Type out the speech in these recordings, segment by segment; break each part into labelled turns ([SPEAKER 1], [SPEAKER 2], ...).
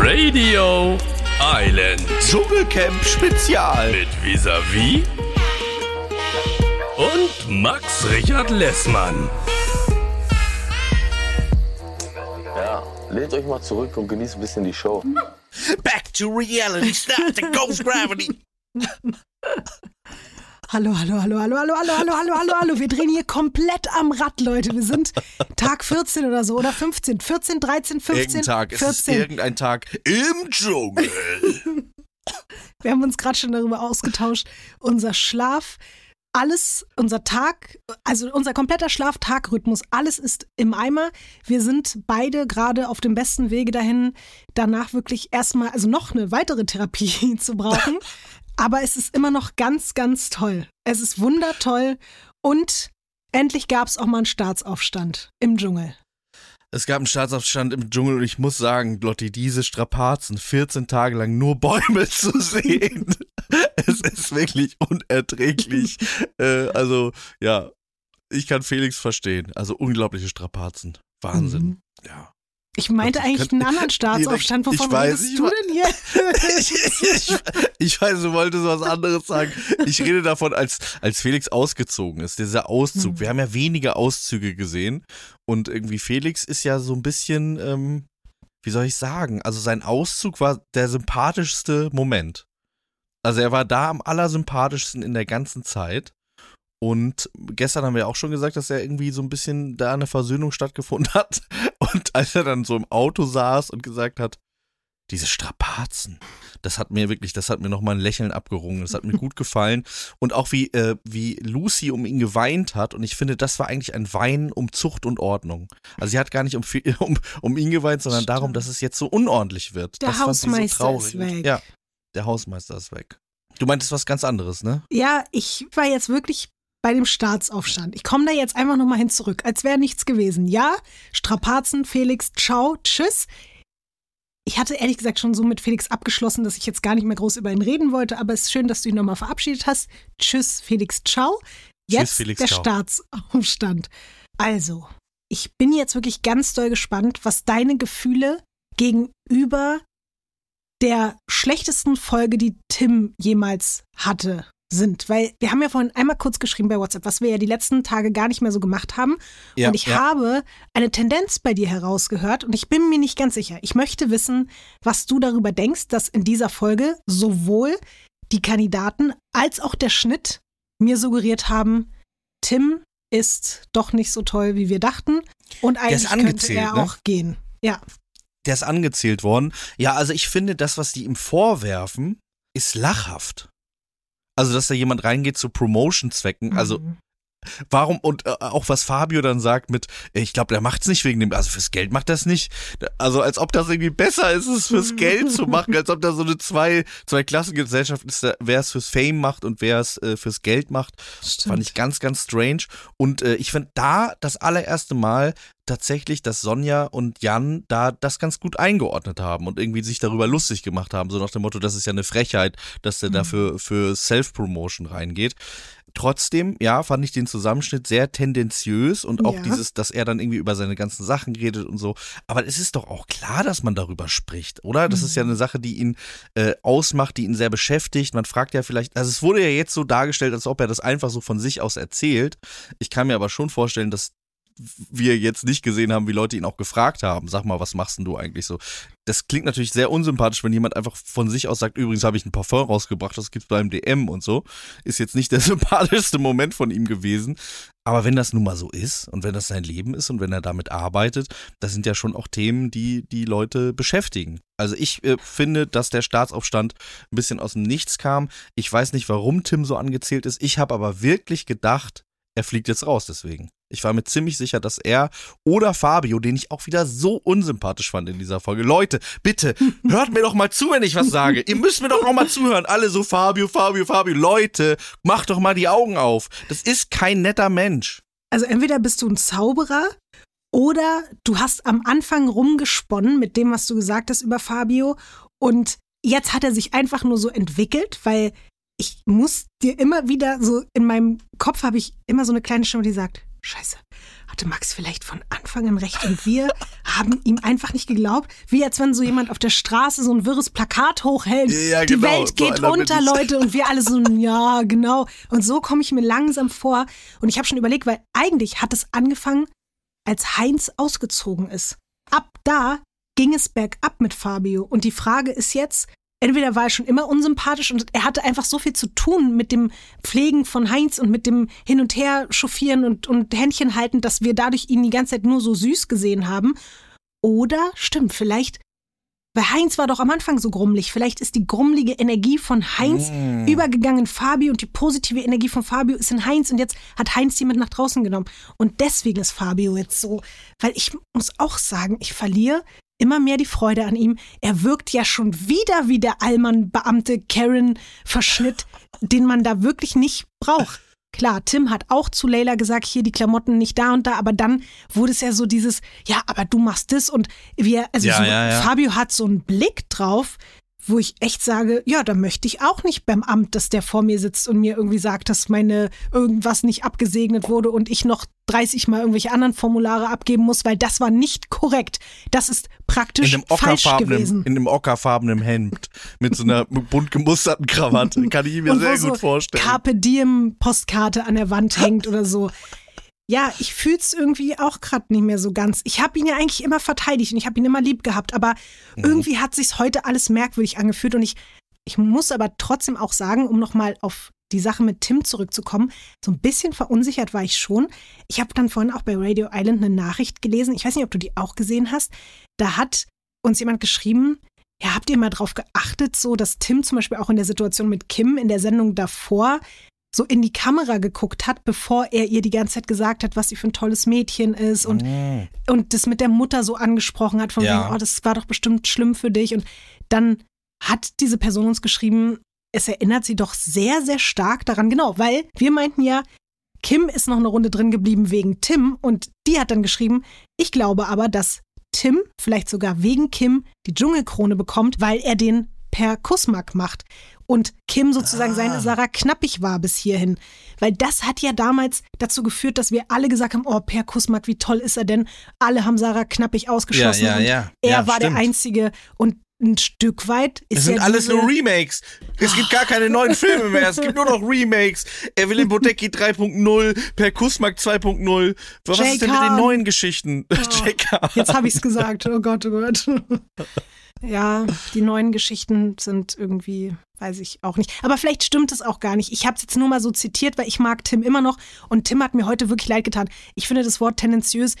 [SPEAKER 1] Radio Island
[SPEAKER 2] Dschungelcamp Spezial.
[SPEAKER 1] mit Visavi und Max Richard Lessmann.
[SPEAKER 3] Ja, lehnt euch mal zurück und genießt ein bisschen die Show.
[SPEAKER 2] Back to reality, start the ghost gravity.
[SPEAKER 4] Hallo, hallo, hallo, hallo, hallo, hallo, hallo, hallo, hallo, hallo. Wir drehen hier komplett am Rad, Leute. Wir sind Tag 14 oder so oder 15. 14, 13, 15,
[SPEAKER 2] Irgendein Tag, es ist
[SPEAKER 4] 14.
[SPEAKER 2] irgendein Tag im Dschungel.
[SPEAKER 4] Wir haben uns gerade schon darüber ausgetauscht. Unser Schlaf, alles, unser Tag, also unser kompletter Schlaf-Tag-Rhythmus, alles ist im Eimer. Wir sind beide gerade auf dem besten Wege dahin, danach wirklich erstmal, also noch eine weitere Therapie zu brauchen. Aber es ist immer noch ganz, ganz toll. Es ist wundertoll und endlich gab es auch mal einen Staatsaufstand im Dschungel.
[SPEAKER 2] Es gab einen Staatsaufstand im Dschungel und ich muss sagen, Lotti, diese Strapazen, 14 Tage lang nur Bäume zu sehen, es ist wirklich unerträglich. äh, also, ja, ich kann Felix verstehen. Also unglaubliche Strapazen. Wahnsinn.
[SPEAKER 4] Mhm.
[SPEAKER 2] Ja.
[SPEAKER 4] Ich meinte
[SPEAKER 2] Ich
[SPEAKER 4] eigentlich einen anderen Staatsaufstand. Wovon
[SPEAKER 2] weiß,
[SPEAKER 4] redest du denn hier?
[SPEAKER 2] ich, ich, ich weiß, du wolltest was anderes sagen. Ich rede davon, als, als Felix ausgezogen ist, dieser Auszug.
[SPEAKER 4] Hm.
[SPEAKER 2] Wir haben ja wenige Auszüge gesehen und irgendwie Felix ist ja so ein bisschen, ähm, wie soll ich sagen, also sein Auszug war der sympathischste Moment. Also er war da am allersympathischsten in der ganzen Zeit. Und gestern haben wir auch schon gesagt, dass er irgendwie so ein bisschen da eine Versöhnung stattgefunden hat. Und als er dann so im Auto saß und gesagt hat, diese Strapazen, das hat mir wirklich, das hat mir nochmal ein Lächeln abgerungen. Das hat mir gut gefallen. Und auch wie, äh, wie Lucy um ihn geweint hat. Und ich finde, das war eigentlich ein Weinen um Zucht und Ordnung. Also sie hat gar nicht um, um, um ihn geweint, sondern
[SPEAKER 4] Stimmt.
[SPEAKER 2] darum, dass es jetzt so unordentlich wird.
[SPEAKER 4] Der
[SPEAKER 2] das
[SPEAKER 4] Hausmeister
[SPEAKER 2] so
[SPEAKER 4] ist weg.
[SPEAKER 2] Ja, der Hausmeister ist weg. Du meintest was ganz anderes, ne?
[SPEAKER 4] Ja, ich war jetzt wirklich bei dem Staatsaufstand. Ich komme da jetzt einfach nochmal hin zurück, als wäre nichts gewesen. Ja, Strapazen, Felix, ciao, tschüss. Ich hatte ehrlich gesagt schon so mit Felix abgeschlossen, dass ich jetzt gar nicht mehr groß über ihn reden wollte, aber es ist schön, dass du ihn nochmal verabschiedet hast. Tschüss, Felix, ciao.
[SPEAKER 2] Tschüss,
[SPEAKER 4] Jetzt
[SPEAKER 2] Felix,
[SPEAKER 4] der
[SPEAKER 2] ciao.
[SPEAKER 4] Staatsaufstand. Also, ich bin jetzt wirklich ganz doll gespannt, was deine Gefühle gegenüber der schlechtesten Folge, die Tim jemals hatte, sind. Weil wir haben ja vorhin einmal kurz geschrieben bei WhatsApp, was wir ja die letzten Tage gar nicht mehr so gemacht haben.
[SPEAKER 2] Ja,
[SPEAKER 4] und ich
[SPEAKER 2] ja.
[SPEAKER 4] habe eine Tendenz bei dir herausgehört und ich bin mir nicht ganz sicher. Ich möchte wissen, was du darüber denkst, dass in dieser Folge sowohl die Kandidaten als auch der Schnitt mir suggeriert haben, Tim ist doch nicht so toll, wie wir dachten. Und eigentlich
[SPEAKER 2] ist
[SPEAKER 4] könnte er
[SPEAKER 2] ne?
[SPEAKER 4] auch gehen. Ja.
[SPEAKER 2] Der ist angezählt worden. Ja, also ich finde, das, was die ihm vorwerfen, ist lachhaft. Also, dass da jemand reingeht zu Promotion-Zwecken. Also,
[SPEAKER 4] Mhm.
[SPEAKER 2] Warum und äh, auch was Fabio dann sagt mit, äh, ich glaube, der macht's nicht wegen dem, also fürs Geld macht das nicht. Also als ob das irgendwie besser ist, es fürs Geld zu machen, als ob da so eine zwei zwei Klassengesellschaft ist, wer es fürs Fame macht und wer es äh, fürs Geld macht.
[SPEAKER 4] Stimmt.
[SPEAKER 2] Fand ich ganz ganz strange und äh, ich finde da das allererste Mal tatsächlich, dass Sonja und Jan da das ganz gut eingeordnet haben und irgendwie sich darüber lustig gemacht haben, so nach dem Motto, das ist ja eine Frechheit, dass der
[SPEAKER 4] Mhm.
[SPEAKER 2] dafür für Self-Promotion reingeht. Trotzdem, ja, fand ich den Zusammenschnitt sehr tendenziös und auch
[SPEAKER 4] Ja.
[SPEAKER 2] dieses, dass er dann irgendwie über seine ganzen Sachen redet und so. Aber es ist doch auch klar, dass man darüber spricht, oder? Das ist ja
[SPEAKER 4] Mhm.
[SPEAKER 2] eine Sache, die ihn äh, ausmacht, die ihn sehr beschäftigt. Man fragt ja vielleicht, also es wurde ja jetzt so dargestellt, als ob er das einfach so von sich aus erzählt. Ich kann mir aber schon vorstellen, dass wir jetzt nicht gesehen haben, wie Leute ihn auch gefragt haben. Sag mal, was machst denn du eigentlich so? Das klingt natürlich sehr unsympathisch, wenn jemand einfach von sich aus sagt, übrigens habe ich ein Parfum rausgebracht, das gibt's beim DM und so. Ist jetzt nicht der sympathischste Moment von ihm gewesen. Aber wenn das nun mal so ist und wenn das sein Leben ist und wenn er damit arbeitet, das sind ja schon auch Themen, die die Leute beschäftigen. Also ich äh, finde, dass der Staatsaufstand ein bisschen aus dem Nichts kam. Ich weiß nicht, warum Tim so angezählt ist. Ich habe aber wirklich gedacht, er fliegt jetzt raus deswegen. Ich war mir ziemlich sicher, dass er oder Fabio, den ich auch wieder so unsympathisch fand in dieser Folge. Leute, bitte, hört mir doch mal zu, wenn ich was sage. Ihr müsst mir doch noch mal zuhören. Alle so Fabio, Fabio, Fabio. Leute, macht doch mal die Augen auf. Das ist kein netter Mensch.
[SPEAKER 4] Also entweder bist du ein Zauberer oder du hast am Anfang rumgesponnen mit dem, was du gesagt hast über Fabio und jetzt hat er sich einfach nur so entwickelt, weil ich muss dir immer wieder so, in meinem Kopf habe ich immer so eine kleine Stimme, die sagt, scheiße, hatte Max vielleicht von Anfang an recht und wir haben ihm einfach nicht geglaubt, wie als wenn so jemand auf der Straße so ein wirres Plakat hochhält,
[SPEAKER 2] Ja,
[SPEAKER 4] die
[SPEAKER 2] genau,
[SPEAKER 4] Welt geht unter. Leute, und wir alle so, ja, genau. Und so komme ich mir langsam vor und ich habe schon überlegt, weil eigentlich hat es angefangen, als Heinz ausgezogen ist. Ab da ging es bergab mit Fabio. Und die Frage ist jetzt, entweder war er schon immer unsympathisch und er hatte einfach so viel zu tun mit dem Pflegen von Heinz und mit dem Hin- und Her chauffieren und, und Händchen halten, dass wir dadurch ihn die ganze Zeit nur so süß gesehen haben. Oder stimmt, vielleicht, weil Heinz war doch am Anfang so grummelig, vielleicht ist die grummelige Energie von Heinz
[SPEAKER 2] Mm.
[SPEAKER 4] übergegangen in Fabio und die positive Energie von Fabio ist in Heinz und jetzt hat Heinz die mit nach draußen genommen. Und deswegen ist Fabio jetzt so, weil ich muss auch sagen, ich verliere immer mehr die Freude an ihm. Er wirkt ja schon wieder wie der Allmann-Beamte Karen-Verschnitt, den man da wirklich nicht braucht. Klar, Tim hat auch zu Leila gesagt, hier die Klamotten nicht da und da, aber dann wurde es ja so dieses, ja, aber du machst das und wir, also
[SPEAKER 2] Ja,
[SPEAKER 4] so,
[SPEAKER 2] ja, ja.
[SPEAKER 4] Fabio hat so einen Blick drauf, wo ich echt sage, ja, da möchte ich auch nicht beim Amt, dass der vor mir sitzt und mir irgendwie sagt, dass meine irgendwas nicht abgesegnet wurde und ich noch 30 mal irgendwelche anderen Formulare abgeben muss, weil das war nicht korrekt. Das ist praktisch
[SPEAKER 2] In
[SPEAKER 4] falsch
[SPEAKER 2] ockerfarbenen,
[SPEAKER 4] gewesen.
[SPEAKER 2] in einem ockerfarbenen Hemd mit so einer bunt gemusterten Krawatte. Kann ich mir
[SPEAKER 4] und
[SPEAKER 2] sehr
[SPEAKER 4] wo so
[SPEAKER 2] gut vorstellen.
[SPEAKER 4] Carpe Diem Postkarte an der Wand hängt oder so. Ja, ich fühl's irgendwie auch gerade nicht mehr so ganz. Ich habe ihn ja eigentlich immer verteidigt und ich habe ihn immer lieb gehabt, aber
[SPEAKER 2] Mhm.
[SPEAKER 4] irgendwie hat sich's heute alles merkwürdig angefühlt und ich ich muss aber trotzdem auch sagen, um nochmal auf die Sache mit Tim zurückzukommen, so ein bisschen verunsichert war ich schon. Ich habe dann vorhin auch bei Radio Island eine Nachricht gelesen. Ich weiß nicht, ob du die auch gesehen hast. Da hat uns jemand geschrieben, ja, habt ihr mal drauf geachtet, so dass Tim zum Beispiel auch in der Situation mit Kim in der Sendung davor so in die Kamera geguckt hat, bevor er ihr die ganze Zeit gesagt hat, was sie für ein tolles Mädchen ist und,
[SPEAKER 2] Mm.
[SPEAKER 4] und das mit der Mutter so angesprochen hat, von
[SPEAKER 2] Ja.
[SPEAKER 4] wegen, oh, das war doch bestimmt schlimm für dich. Und dann hat diese Person uns geschrieben, es erinnert sie doch sehr, sehr stark daran, genau, weil wir meinten ja, Kim ist noch eine Runde drin geblieben wegen Tim und die hat dann geschrieben, ich glaube aber, dass Tim vielleicht sogar wegen Kim die Dschungelkrone bekommt, weil er den per Kussmark macht und Kim sozusagen seine Sarah Knappig war bis hierhin. Weil das hat ja damals dazu geführt, dass wir alle gesagt haben, oh, Per Kussmark, wie toll ist er denn? Alle haben Sarah Knappig ausgeschlossen
[SPEAKER 2] Ja, ja, ja.
[SPEAKER 4] er
[SPEAKER 2] Ja,
[SPEAKER 4] war
[SPEAKER 2] stimmt.
[SPEAKER 4] der Einzige und ein Stück weit ist
[SPEAKER 2] Es sind
[SPEAKER 4] ja
[SPEAKER 2] alles nur Remakes. Es gibt gar keine neuen Filme mehr. Es gibt nur noch Remakes. Evelyn Bodecki 3.0, Per Kussmark 2.0. Was ist denn mit den neuen Geschichten? JK.
[SPEAKER 4] Jetzt habe ich es gesagt. Oh Gott, oh Gott. Ja, die neuen Geschichten sind irgendwie, weiß ich auch nicht. Aber vielleicht stimmt es auch gar nicht. Ich habe es jetzt nur mal so zitiert, weil ich mag Tim immer noch. Und Tim hat mir heute wirklich leid getan. Ich finde das Wort tendenziös,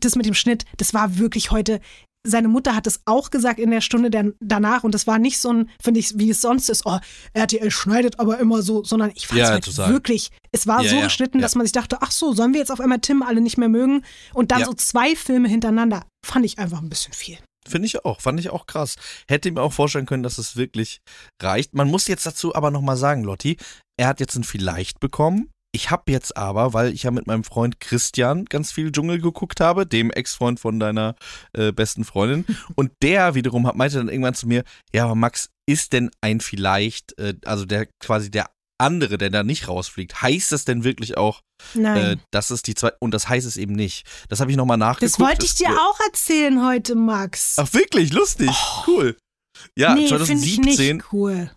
[SPEAKER 4] das mit dem Schnitt, das war wirklich heute. Seine Mutter hat es auch gesagt in der Stunde der, danach und das war nicht so ein, finde ich, wie es sonst ist, oh, RTL schneidet aber immer so, sondern ich fand es
[SPEAKER 2] Ja,
[SPEAKER 4] halt
[SPEAKER 2] total.
[SPEAKER 4] wirklich, es war
[SPEAKER 2] Ja,
[SPEAKER 4] so
[SPEAKER 2] ja,
[SPEAKER 4] geschnitten, dass man sich dachte, ach so, sollen wir jetzt auf einmal Tim alle nicht mehr mögen? Und dann so zwei Filme hintereinander, fand ich einfach ein bisschen viel.
[SPEAKER 2] Finde ich auch, fand ich auch krass. Hätte mir auch vorstellen können, dass es wirklich reicht. Man muss jetzt dazu aber nochmal sagen, Lotti, er hat jetzt ein Vielleicht bekommen. Ich habe jetzt aber, weil ich ja mit meinem Freund Christian ganz viel Dschungel geguckt habe, dem Ex-Freund von deiner äh, besten Freundin, und der wiederum hat, meinte dann irgendwann zu mir, ja, aber Max, ist denn ein Vielleicht, äh, also der quasi der andere, der da nicht rausfliegt, heißt das denn wirklich auch, äh,
[SPEAKER 4] Nein.
[SPEAKER 2] das ist die zwei, und das heißt es eben nicht. Das habe ich nochmal nachgeguckt.
[SPEAKER 4] das wollte ich
[SPEAKER 2] Es-
[SPEAKER 4] dir auch erzählen heute, Max.
[SPEAKER 2] Ach wirklich, lustig, cool. Ja,
[SPEAKER 4] nee, finde ich
[SPEAKER 2] 2017
[SPEAKER 4] nicht cool.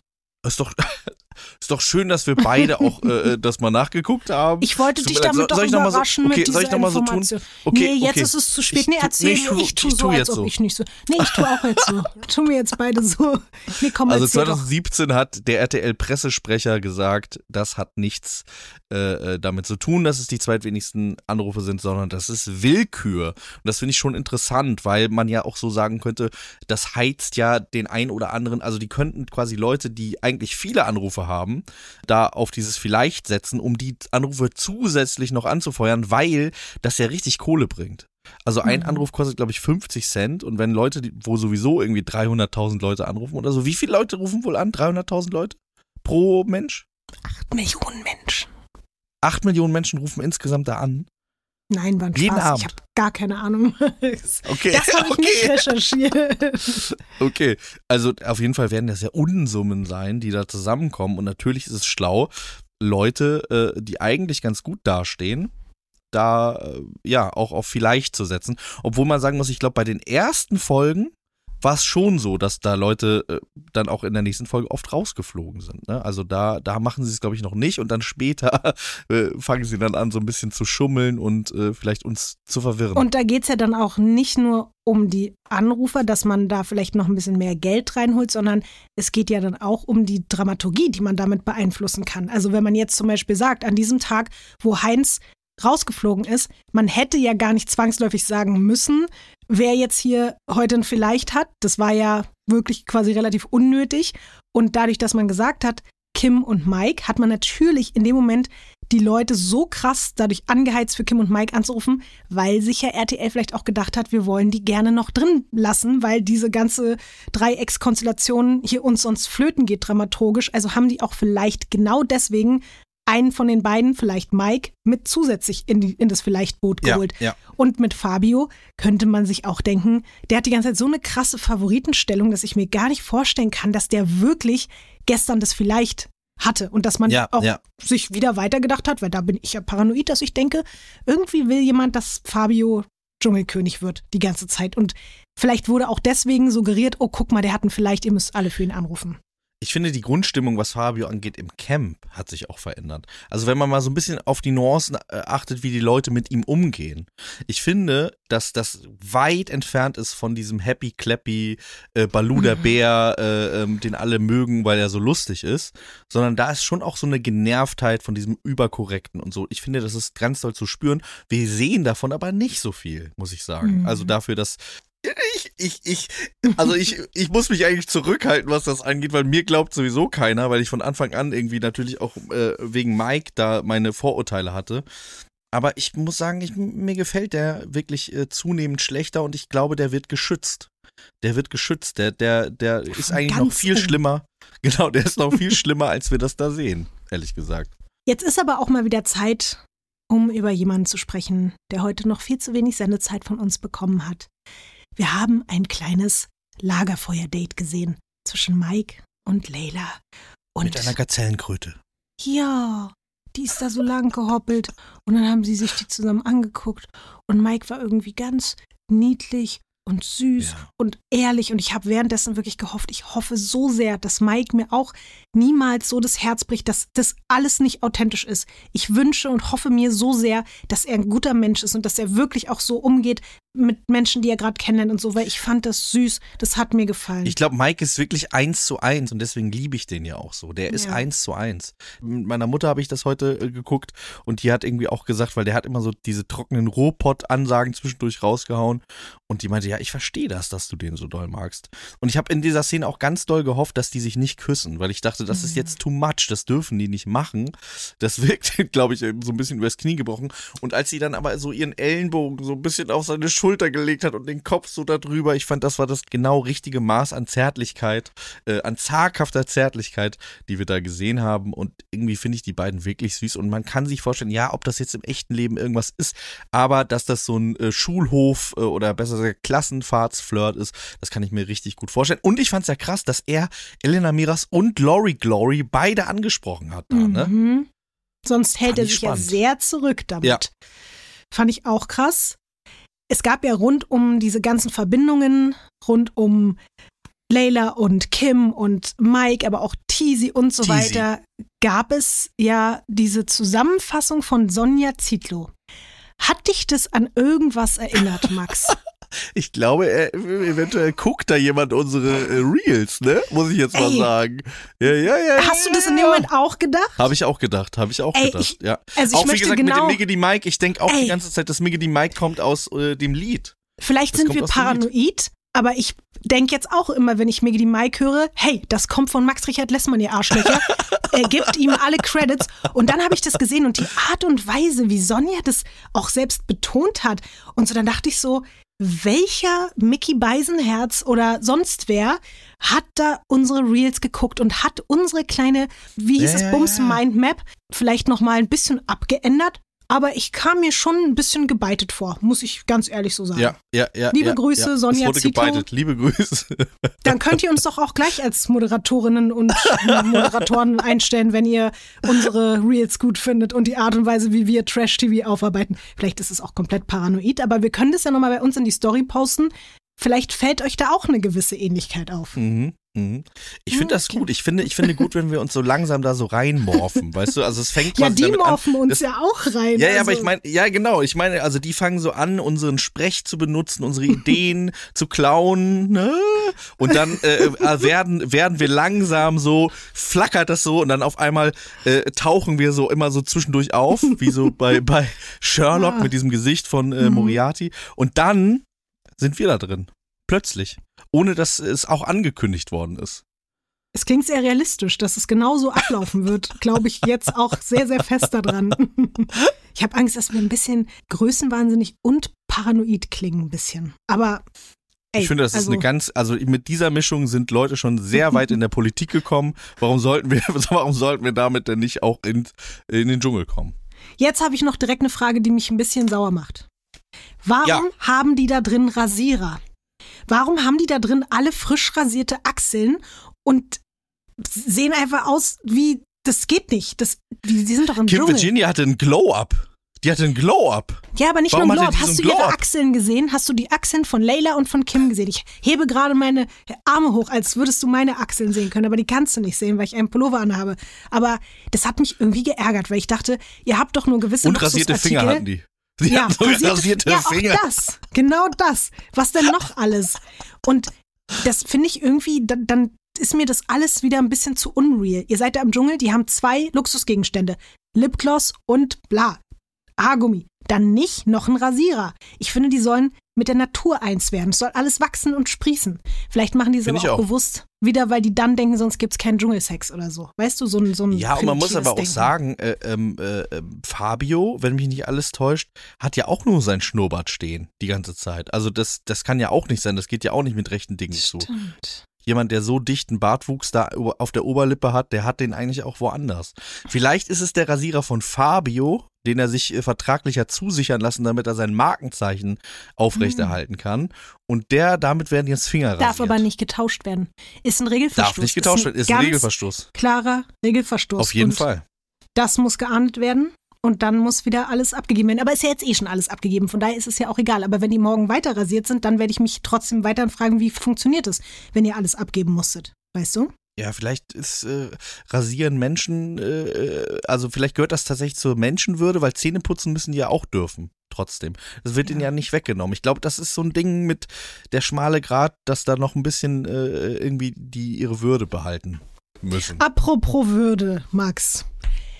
[SPEAKER 2] ist doch ist doch schön, dass wir beide auch äh, das mal nachgeguckt haben.
[SPEAKER 4] Ich wollte dich
[SPEAKER 2] mir
[SPEAKER 4] damit
[SPEAKER 2] soll-
[SPEAKER 4] doch
[SPEAKER 2] soll ich mal so-
[SPEAKER 4] überraschen
[SPEAKER 2] okay,
[SPEAKER 4] mit dieser
[SPEAKER 2] soll ich noch mal so tun? Okay,
[SPEAKER 4] nee, jetzt
[SPEAKER 2] okay.
[SPEAKER 4] ist es zu spät.
[SPEAKER 2] Ich
[SPEAKER 4] nee,
[SPEAKER 2] tu-
[SPEAKER 4] erzähl
[SPEAKER 2] nee, ich tu-
[SPEAKER 4] Ich tu so,
[SPEAKER 2] tu
[SPEAKER 4] als
[SPEAKER 2] jetzt
[SPEAKER 4] ob
[SPEAKER 2] so.
[SPEAKER 4] ich nicht so. Nee, ich tu auch jetzt so. Tun wir jetzt beide so. Nee, komm,
[SPEAKER 2] also
[SPEAKER 4] erzähl doch.
[SPEAKER 2] 2017 hat der RTL-Pressesprecher gesagt, das hat nichts äh, äh, damit zu tun, dass es die zweitwenigsten Anrufe sind, sondern das ist Willkür. Und das finde ich schon interessant, weil man ja auch so sagen könnte, das heizt ja den einen oder anderen, also die könnten quasi Leute, die eigentlich viele Anrufe haben, da auf dieses Vielleicht setzen, um die Anrufe zusätzlich noch anzufeuern, weil das ja richtig Kohle bringt. Also ein
[SPEAKER 4] Mhm.
[SPEAKER 2] Anruf kostet, glaube ich, 50 Cent. Und wenn Leute, wo sowieso irgendwie 300.000 Leute anrufen oder so, wie viele Leute rufen wohl an? 300.000 Leute pro Mensch?
[SPEAKER 4] Millionen Menschen.
[SPEAKER 2] Acht Millionen Menschen rufen insgesamt da an.
[SPEAKER 4] Nein, war ein
[SPEAKER 2] Jeden
[SPEAKER 4] Spaß.
[SPEAKER 2] Abend.
[SPEAKER 4] Ich habe gar keine Ahnung. Das
[SPEAKER 2] Okay,
[SPEAKER 4] habe ich nicht
[SPEAKER 2] okay.
[SPEAKER 4] recherchiert.
[SPEAKER 2] Okay, also auf jeden Fall werden das ja Unsummen sein, die da zusammenkommen. Und natürlich ist es schlau, Leute, äh, die eigentlich ganz gut dastehen, da äh, ja auch auf vielleicht zu setzen. Obwohl man sagen muss, ich glaube, bei den ersten Folgen war es schon so, dass da Leute äh, dann auch in der nächsten Folge oft rausgeflogen sind. Ne? Also da, da machen sie es, glaube ich, noch nicht und dann später äh, fangen sie dann an, so ein bisschen zu schummeln und äh, vielleicht uns zu verwirren.
[SPEAKER 4] Und da geht es ja dann auch nicht nur um die Anrufer, dass man da vielleicht noch ein bisschen mehr Geld reinholt, sondern es geht ja dann auch um die Dramaturgie, die man damit beeinflussen kann. Also wenn man jetzt zum Beispiel sagt, an diesem Tag, wo Heinz rausgeflogen ist, man hätte ja gar nicht zwangsläufig sagen müssen, wer jetzt hier heute ein Vielleicht hat. Das war ja wirklich quasi relativ unnötig. Und dadurch, dass man gesagt hat, Kim und Mike, hat man natürlich in dem Moment die Leute so krass dadurch angeheizt für Kim und Mike anzurufen, weil sich ja RTL vielleicht auch gedacht hat, wir wollen die gerne noch drin lassen, weil diese ganze Dreieckskonstellation hier uns sonst flöten geht dramaturgisch. Also haben die auch vielleicht genau deswegen einen von den beiden, vielleicht Mike, mit zusätzlich in, die, in das Vielleicht-Boot
[SPEAKER 2] Ja,
[SPEAKER 4] geholt.
[SPEAKER 2] ja.
[SPEAKER 4] Und mit Fabio könnte man sich auch denken, der hat die ganze Zeit so eine krasse Favoritenstellung, dass ich mir gar nicht vorstellen kann, dass der wirklich gestern das Vielleicht hatte und dass man
[SPEAKER 2] Ja,
[SPEAKER 4] auch
[SPEAKER 2] ja.
[SPEAKER 4] sich wieder weitergedacht hat, weil da bin ich ja paranoid, dass ich denke, irgendwie will jemand, dass Fabio Dschungelkönig wird die ganze Zeit. Und vielleicht wurde auch deswegen suggeriert, oh, guck mal, der hat einen vielleicht, ihr müsst alle für ihn anrufen.
[SPEAKER 2] Ich finde, die Grundstimmung, was Fabio angeht, im Camp hat sich auch verändert. Also wenn man mal so ein bisschen auf die Nuancen äh, achtet, wie die Leute mit ihm umgehen. Ich finde, dass das weit entfernt ist von diesem Happy Clappy äh, Balu der Bär, äh, ähm, den alle mögen, weil er so lustig ist, sondern da ist schon auch so eine Genervtheit von diesem Überkorrekten und so. Ich finde, das ist ganz doll zu spüren. Wir sehen davon aber nicht so viel, muss ich sagen.
[SPEAKER 4] Mhm.
[SPEAKER 2] Also dafür, dass ich, ich, ich, also ich, ich muss mich eigentlich zurückhalten, was das angeht, weil mir glaubt sowieso keiner, weil ich von Anfang an irgendwie natürlich auch äh, wegen Mike da meine Vorurteile hatte. Aber ich muss sagen, ich, mir gefällt der wirklich äh, zunehmend schlechter und ich glaube, der wird geschützt. Der wird geschützt. Der, der, der ist eigentlich noch viel schlimmer. Genau, der ist noch viel schlimmer, als wir das da sehen, ehrlich gesagt.
[SPEAKER 4] Jetzt ist aber auch mal wieder Zeit, um über jemanden zu sprechen, der heute noch viel zu wenig Sendezeit von uns bekommen hat. Wir haben ein kleines Lagerfeuer-Date gesehen zwischen Mike und Leila. Und
[SPEAKER 2] Mit einer Gazellenkröte.
[SPEAKER 4] ja, die ist da so lang gehoppelt. Und dann haben sie sich die zusammen angeguckt. Und Mike war irgendwie ganz niedlich und süß
[SPEAKER 2] Ja.
[SPEAKER 4] und ehrlich. Und ich habe währenddessen wirklich gehofft, ich hoffe so sehr, dass Mike mir auch niemals so das Herz bricht, dass das alles nicht authentisch ist. Ich wünsche und hoffe mir so sehr, dass er ein guter Mensch ist und dass er wirklich auch so umgeht mit Menschen, die er gerade kennenlernt und so, weil ich fand das süß. Das hat mir gefallen.
[SPEAKER 2] Ich glaube, Mike ist wirklich eins zu eins und deswegen liebe ich den ja auch so. Der ist
[SPEAKER 4] Ja.
[SPEAKER 2] eins zu eins. Mit meiner Mutter habe ich das heute äh, geguckt und die hat irgendwie auch gesagt, weil der hat immer so diese trockenen Rohpott-Ansagen zwischendurch rausgehauen und die meinte, ja, ich verstehe das, dass du den so doll magst. Und ich habe in dieser Szene auch ganz doll gehofft, dass die sich nicht küssen, weil ich dachte, das ist jetzt too much, das dürfen die nicht machen. Das wirkt, glaube ich, so ein bisschen übers Knie gebrochen. Und als sie dann aber so ihren Ellenbogen so ein bisschen auf seine Schulter gelegt hat und den Kopf so darüber, ich fand, das war das genau richtige Maß an Zärtlichkeit, äh, an zaghafter Zärtlichkeit, die wir da gesehen haben. Und irgendwie finde ich die beiden wirklich süß. Und man kann sich vorstellen, ja, ob das jetzt im echten Leben irgendwas ist, aber dass das so ein äh, Schulhof äh, oder besser gesagt Klassenfahrtsflirt ist, das kann ich mir richtig gut vorstellen. Und ich fand es ja krass, dass er Elena Miras und Lori Glory beide angesprochen hat da, ne?
[SPEAKER 4] Mhm. Sonst hält
[SPEAKER 2] Fand
[SPEAKER 4] er
[SPEAKER 2] ich
[SPEAKER 4] sich ja
[SPEAKER 2] spannend.
[SPEAKER 4] sehr zurück damit.
[SPEAKER 2] Ja.
[SPEAKER 4] Fand ich auch krass. Es gab ja rund um diese ganzen Verbindungen, rund um Layla und Kim und Mike, aber auch Teasy und so
[SPEAKER 2] Teasy.
[SPEAKER 4] weiter, gab es ja diese Zusammenfassung von Sonja Zietlow. Hat dich das an irgendwas erinnert, Max?
[SPEAKER 2] Ich glaube, er, eventuell guckt da jemand unsere äh, Reels, ne? Muss ich jetzt mal
[SPEAKER 4] Ey.
[SPEAKER 2] sagen. Ja, ja, ja.
[SPEAKER 4] Hast du das in dem Moment auch gedacht?
[SPEAKER 2] Habe ich auch gedacht, habe ich auch
[SPEAKER 4] Ey,
[SPEAKER 2] gedacht,
[SPEAKER 4] ich-
[SPEAKER 2] ja.
[SPEAKER 4] also ich
[SPEAKER 2] auch wie
[SPEAKER 4] möchte
[SPEAKER 2] gesagt mit
[SPEAKER 4] genau-
[SPEAKER 2] dem Miggedy Mike, ich denke auch
[SPEAKER 4] Ey.
[SPEAKER 2] die ganze Zeit, dass Miggedy Mike kommt aus äh, dem Lied.
[SPEAKER 4] Vielleicht
[SPEAKER 2] Das
[SPEAKER 4] sind wir paranoid, aber ich denke jetzt auch immer, wenn ich Miggedy Mike höre, hey, das kommt von Max Richard Lessmann, ihr Arschlöcher. er gibt ihm alle Credits. Und dann habe ich das gesehen und die Art und Weise, wie Sonja das auch selbst betont hat. Und so dann dachte ich so, welcher Mickey Beisenherz oder sonst wer hat da unsere Reels geguckt und hat unsere kleine, wie hieß
[SPEAKER 2] Ja,
[SPEAKER 4] es, Bums
[SPEAKER 2] ja.
[SPEAKER 4] Mind Map vielleicht noch mal ein bisschen abgeändert? Aber ich kam mir schon ein bisschen gebeitet vor, muss ich ganz ehrlich so sagen.
[SPEAKER 2] Ja, ja, ja.
[SPEAKER 4] Liebe
[SPEAKER 2] ja,
[SPEAKER 4] Grüße,
[SPEAKER 2] ja.
[SPEAKER 4] Sonja
[SPEAKER 2] es wurde
[SPEAKER 4] Zito.
[SPEAKER 2] gebeitet. Liebe Grüße.
[SPEAKER 4] Dann könnt ihr uns doch auch gleich als Moderatorinnen und Moderatoren einstellen, wenn ihr unsere Reels gut findet und die Art und Weise, wie wir Trash-TV aufarbeiten. Vielleicht ist es auch komplett paranoid, aber wir können das ja nochmal bei uns in die Story posten. Vielleicht fällt euch da auch eine gewisse Ähnlichkeit auf.
[SPEAKER 2] Mhm. Mhm. Ich finde das
[SPEAKER 4] Okay.
[SPEAKER 2] gut. Ich finde, ich finde gut, wenn wir uns so langsam da so reinmorphen, weißt du? Also es fängt
[SPEAKER 4] Ja, die
[SPEAKER 2] damit an,
[SPEAKER 4] uns ja auch rein.
[SPEAKER 2] Ja, ja,
[SPEAKER 4] also,
[SPEAKER 2] aber ich meine, ja, genau. Ich meine, also die fangen so an, unseren Sprech zu benutzen, unsere Ideen zu klauen, ne? Und dann äh, äh, werden, werden wir langsam so, flackert das so und dann auf einmal äh, tauchen wir so immer so zwischendurch auf, wie so bei, bei Sherlock
[SPEAKER 4] Ah.
[SPEAKER 2] mit diesem Gesicht von äh,
[SPEAKER 4] Mhm.
[SPEAKER 2] Moriarty. Und dann sind wir da drin. Plötzlich. Ohne dass es auch angekündigt worden ist.
[SPEAKER 4] Es klingt sehr realistisch, dass es genauso ablaufen wird, glaube ich jetzt auch sehr, sehr fest daran. Ich habe Angst, dass wir ein bisschen größenwahnsinnig und paranoid klingen, ein bisschen. Aber ey,
[SPEAKER 2] ich finde, das ist
[SPEAKER 4] also,
[SPEAKER 2] eine ganz, also mit dieser Mischung sind Leute schon sehr weit in der Politik gekommen. Warum sollten wir, warum sollten wir damit denn nicht auch in, in den Dschungel kommen?
[SPEAKER 4] Jetzt habe ich noch direkt eine Frage, die mich ein bisschen sauer macht. Warum
[SPEAKER 2] Ja.
[SPEAKER 4] haben die da drin Rasierer? Warum haben die da drin alle frisch rasierte Achseln und sehen einfach aus wie, das geht nicht. Das, die, die sind doch im
[SPEAKER 2] Kim
[SPEAKER 4] Dschungel.
[SPEAKER 2] Virginia hatte einen Glow-Up. Die hatte einen Glow-Up.
[SPEAKER 4] Ja, aber nicht
[SPEAKER 2] Warum
[SPEAKER 4] nur
[SPEAKER 2] er
[SPEAKER 4] Glow-Up. Hast du ihre? Achseln gesehen? Hast du die Achseln von Layla und von Kim gesehen? Ich hebe gerade meine Arme hoch, als würdest du meine Achseln sehen können, aber die kannst du nicht sehen, weil ich einen Pullover anhabe. Aber das hat mich irgendwie geärgert, weil ich dachte, ihr habt doch nur gewisse
[SPEAKER 2] Und rasierte Finger hatten die. Die
[SPEAKER 4] ja,
[SPEAKER 2] hatten sogar
[SPEAKER 4] rasierte,
[SPEAKER 2] rasierte
[SPEAKER 4] ja,
[SPEAKER 2] Finger.
[SPEAKER 4] auch das. Genau das. Was denn noch alles? Und das finde ich irgendwie, dann, dann ist mir das alles wieder ein bisschen zu unreal. Ihr seid da im Dschungel, die haben zwei Luxusgegenstände. Lipgloss und bla. Haargummi. Dann nicht noch ein Rasierer. Ich finde, die sollen mit der Natur eins werden. Es soll alles wachsen und sprießen. Vielleicht machen die es aber auch,
[SPEAKER 2] auch.
[SPEAKER 4] bewusst wieder, weil die dann denken, sonst gibt es keinen Dschungelsex oder so. Weißt du, so ein, so ein
[SPEAKER 2] Ja, und man muss aber auch
[SPEAKER 4] Denken.
[SPEAKER 2] sagen, äh, ähm, äh, ähm, Fabio, wenn mich nicht alles täuscht, hat ja auch nur sein Schnurrbart stehen die ganze Zeit. Also das, das kann ja auch nicht sein. Das geht ja auch nicht mit rechten Dingen zu. Jemand, der so dichten Bartwuchs da auf der Oberlippe hat, der hat den eigentlich auch woanders. Vielleicht ist es der Rasierer von Fabio, den er sich äh, vertraglich hat zusichern lassen, damit er sein Markenzeichen aufrechterhalten kann. Und der, damit werden jetzt Finger rasiert.
[SPEAKER 4] Darf aber nicht getauscht werden. Ist ein Regelverstoß.
[SPEAKER 2] Darf nicht getauscht werden, ist ein Regelverstoß.
[SPEAKER 4] Klarer Regelverstoß.
[SPEAKER 2] Auf jeden
[SPEAKER 4] und
[SPEAKER 2] Fall.
[SPEAKER 4] Das muss geahndet werden und dann muss wieder alles abgegeben werden. Aber ist ja jetzt eh schon alles abgegeben, von daher ist es ja auch egal. Aber wenn die morgen weiter rasiert sind, dann werde ich mich trotzdem weiterhin fragen, wie funktioniert es, wenn ihr alles abgeben musstet. Weißt du?
[SPEAKER 2] Ja, vielleicht ist äh, Rasieren Menschen, äh, also vielleicht gehört das tatsächlich zur Menschenwürde, weil Zähneputzen müssen die ja auch dürfen. Trotzdem. Das wird ihnen ja nicht weggenommen. Ich glaube, das ist so ein Ding mit der schmale Grat, dass da noch ein bisschen äh, irgendwie die ihre Würde behalten müssen.
[SPEAKER 4] Apropos Würde, Max.